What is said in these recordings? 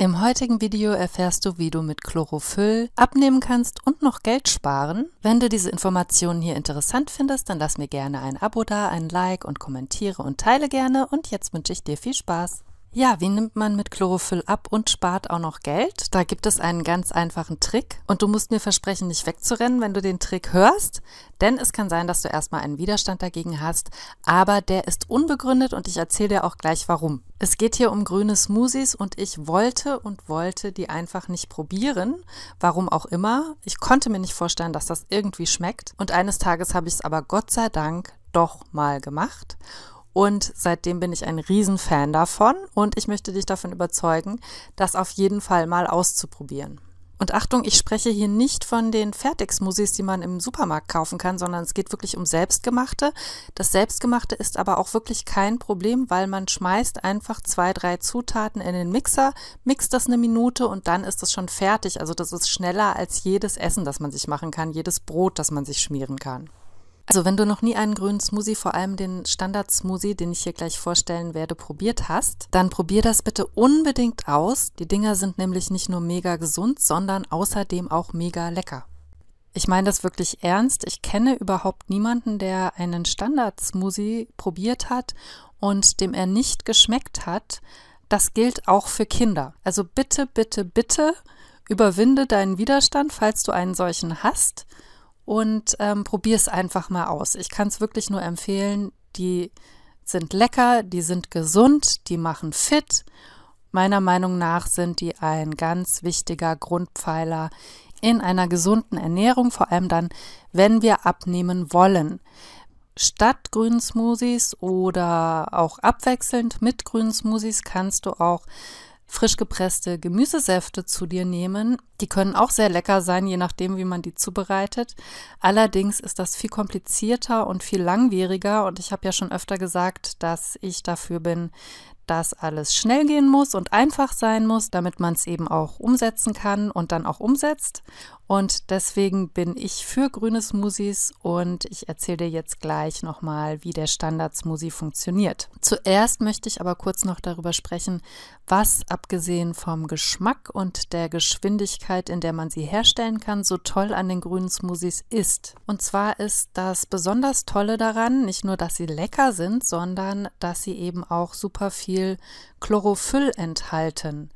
Im heutigen Video erfährst du, wie du mit Chlorophyll abnehmen kannst und noch Geld sparen. Wenn du diese Informationen hier interessant findest, dann lass mir gerne ein Abo da, ein Like und kommentiere und teile gerne. Und jetzt wünsche ich dir viel Spaß. Ja, wie nimmt man mit Chlorophyll ab und spart auch noch Geld? Da gibt es einen ganz einfachen Trick und du musst mir versprechen, nicht wegzurennen, wenn du den Trick hörst, denn es kann sein, dass du erstmal einen Widerstand dagegen hast, aber der ist unbegründet und ich erzähle dir auch gleich warum. Es geht hier um grüne Smoothies und ich wollte und wollte die einfach nicht probieren, warum auch immer. Ich konnte mir nicht vorstellen, dass das irgendwie schmeckt und eines Tages habe ich es aber Gott sei Dank doch mal gemacht und seitdem bin ich ein Riesenfan davon und ich möchte dich davon überzeugen, das auf jeden Fall mal auszuprobieren. Und Achtung, ich spreche hier nicht von den Fertigsmoothies, die man im Supermarkt kaufen kann, sondern es geht wirklich um Selbstgemachte. Das Selbstgemachte ist aber auch wirklich kein Problem, weil man schmeißt einfach zwei, drei Zutaten in den Mixer, mixt das eine Minute und dann ist es schon fertig. Also das ist schneller als jedes Essen, das man sich machen kann, jedes Brot, das man sich schmieren kann. Also wenn du noch nie einen grünen Smoothie, vor allem den Standard-Smoothie, den ich hier gleich vorstellen werde, probiert hast, dann probier das bitte unbedingt aus. Die Dinger sind nämlich nicht nur mega gesund, sondern außerdem auch mega lecker. Ich meine das wirklich ernst. Ich kenne überhaupt niemanden, der einen Standard-Smoothie probiert hat und dem er nicht geschmeckt hat. Das gilt auch für Kinder. Also bitte, bitte, bitte überwinde deinen Widerstand, falls du einen solchen hast und ähm, probier es einfach mal aus. Ich kann es wirklich nur empfehlen. Die sind lecker, die sind gesund, die machen fit. Meiner Meinung nach sind die ein ganz wichtiger Grundpfeiler in einer gesunden Ernährung, vor allem dann, wenn wir abnehmen wollen. Statt grünen Smoothies oder auch abwechselnd mit grünen Smoothies kannst du auch frisch gepresste Gemüsesäfte zu dir nehmen. Die können auch sehr lecker sein, je nachdem, wie man die zubereitet. Allerdings ist das viel komplizierter und viel langwieriger und ich habe ja schon öfter gesagt, dass ich dafür bin, dass alles schnell gehen muss und einfach sein muss, damit man es eben auch umsetzen kann und dann auch umsetzt. Und deswegen bin ich für grüne Smoothies und ich erzähle dir jetzt gleich nochmal, wie der Standard-Smoothie funktioniert. Zuerst möchte ich aber kurz noch darüber sprechen, was abgesehen vom Geschmack und der Geschwindigkeit, in der man sie herstellen kann, so toll an den grünen Smoothies ist. Und zwar ist das besonders Tolle daran, nicht nur, dass sie lecker sind, sondern dass sie eben auch super viel Chlorophyll enthalten.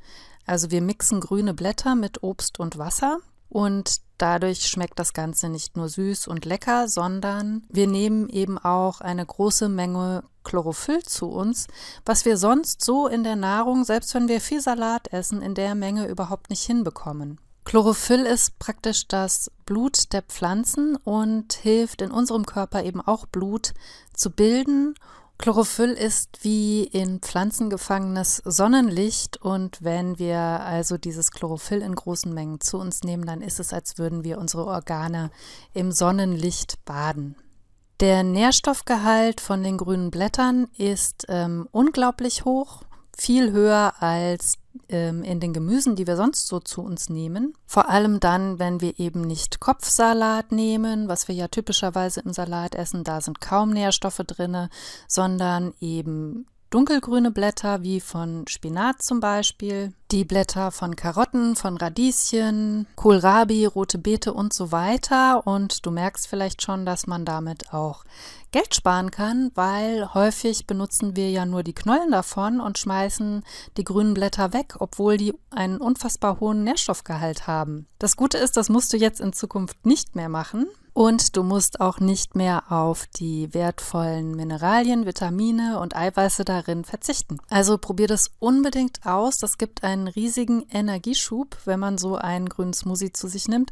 Also wir mixen grüne Blätter mit Obst und Wasser und dadurch schmeckt das Ganze nicht nur süß und lecker, sondern wir nehmen eben auch eine große Menge Chlorophyll zu uns, was wir sonst so in der Nahrung, selbst wenn wir viel Salat essen, in der Menge überhaupt nicht hinbekommen. Chlorophyll ist praktisch das Blut der Pflanzen und hilft in unserem Körper eben auch Blut zu bilden Chlorophyll ist wie in Pflanzen gefangenes Sonnenlicht und wenn wir also dieses Chlorophyll in großen Mengen zu uns nehmen, dann ist es, als würden wir unsere Organe im Sonnenlicht baden. Der Nährstoffgehalt von den grünen Blättern ist ähm, unglaublich hoch viel höher als in den Gemüsen, die wir sonst so zu uns nehmen. Vor allem dann, wenn wir eben nicht Kopfsalat nehmen, was wir ja typischerweise im Salat essen, da sind kaum Nährstoffe drin, sondern eben dunkelgrüne Blätter wie von Spinat zum Beispiel, die Blätter von Karotten, von Radieschen, Kohlrabi, rote Beete und so weiter. Und du merkst vielleicht schon, dass man damit auch Geld sparen kann, weil häufig benutzen wir ja nur die Knollen davon und schmeißen die grünen Blätter weg, obwohl die einen unfassbar hohen Nährstoffgehalt haben. Das Gute ist, das musst du jetzt in Zukunft nicht mehr machen. Und du musst auch nicht mehr auf die wertvollen Mineralien, Vitamine und Eiweiße darin verzichten. Also probier das unbedingt aus. Das gibt einen riesigen Energieschub, wenn man so einen grünen Smoothie zu sich nimmt.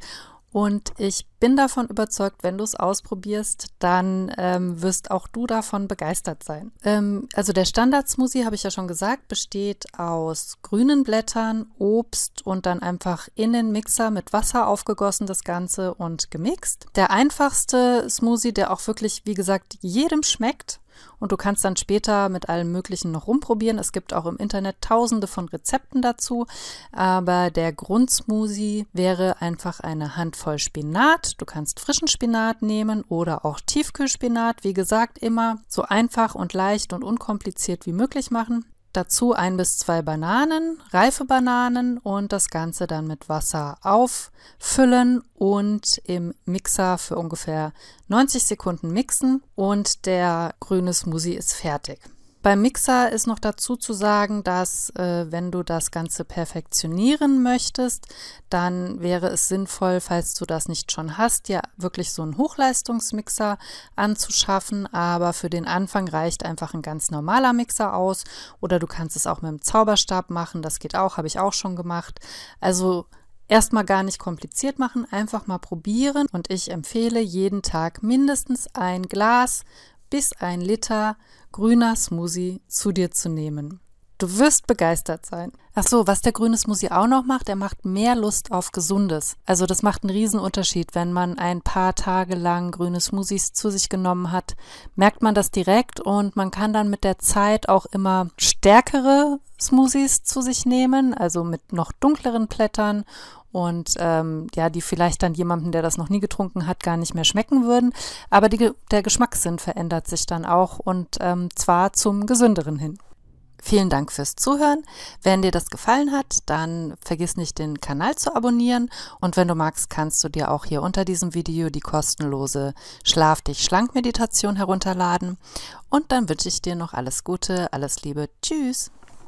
Und ich bin davon überzeugt, wenn du es ausprobierst, dann ähm, wirst auch du davon begeistert sein. Ähm, also der Standard-Smoothie, habe ich ja schon gesagt, besteht aus grünen Blättern, Obst und dann einfach in den Mixer mit Wasser aufgegossen das Ganze und gemixt. Der einfachste Smoothie, der auch wirklich, wie gesagt, jedem schmeckt, und du kannst dann später mit allem Möglichen noch rumprobieren. Es gibt auch im Internet tausende von Rezepten dazu. Aber der Grundsmoothie wäre einfach eine Handvoll Spinat. Du kannst frischen Spinat nehmen oder auch Tiefkühlspinat. Wie gesagt, immer so einfach und leicht und unkompliziert wie möglich machen. Dazu ein bis zwei Bananen, reife Bananen und das Ganze dann mit Wasser auffüllen und im Mixer für ungefähr 90 Sekunden mixen und der grüne Smoothie ist fertig. Beim Mixer ist noch dazu zu sagen, dass äh, wenn du das Ganze perfektionieren möchtest, dann wäre es sinnvoll, falls du das nicht schon hast, ja wirklich so einen Hochleistungsmixer anzuschaffen. Aber für den Anfang reicht einfach ein ganz normaler Mixer aus. Oder du kannst es auch mit dem Zauberstab machen. Das geht auch, habe ich auch schon gemacht. Also Erstmal gar nicht kompliziert machen, einfach mal probieren und ich empfehle jeden Tag mindestens ein Glas bis ein Liter grüner Smoothie zu dir zu nehmen. Du wirst begeistert sein. Ach so, was der grüne Smoothie auch noch macht, er macht mehr Lust auf Gesundes. Also das macht einen Riesenunterschied. Wenn man ein paar Tage lang grüne Smoothies zu sich genommen hat, merkt man das direkt und man kann dann mit der Zeit auch immer stärkere Smoothies zu sich nehmen, also mit noch dunkleren Blättern und ähm, ja, die vielleicht dann jemandem, der das noch nie getrunken hat, gar nicht mehr schmecken würden. Aber die, der Geschmackssinn verändert sich dann auch und ähm, zwar zum gesünderen hin. Vielen Dank fürs Zuhören. Wenn dir das gefallen hat, dann vergiss nicht, den Kanal zu abonnieren. Und wenn du magst, kannst du dir auch hier unter diesem Video die kostenlose Schlaf dich schlank Meditation herunterladen. Und dann wünsche ich dir noch alles Gute, alles Liebe. Tschüss.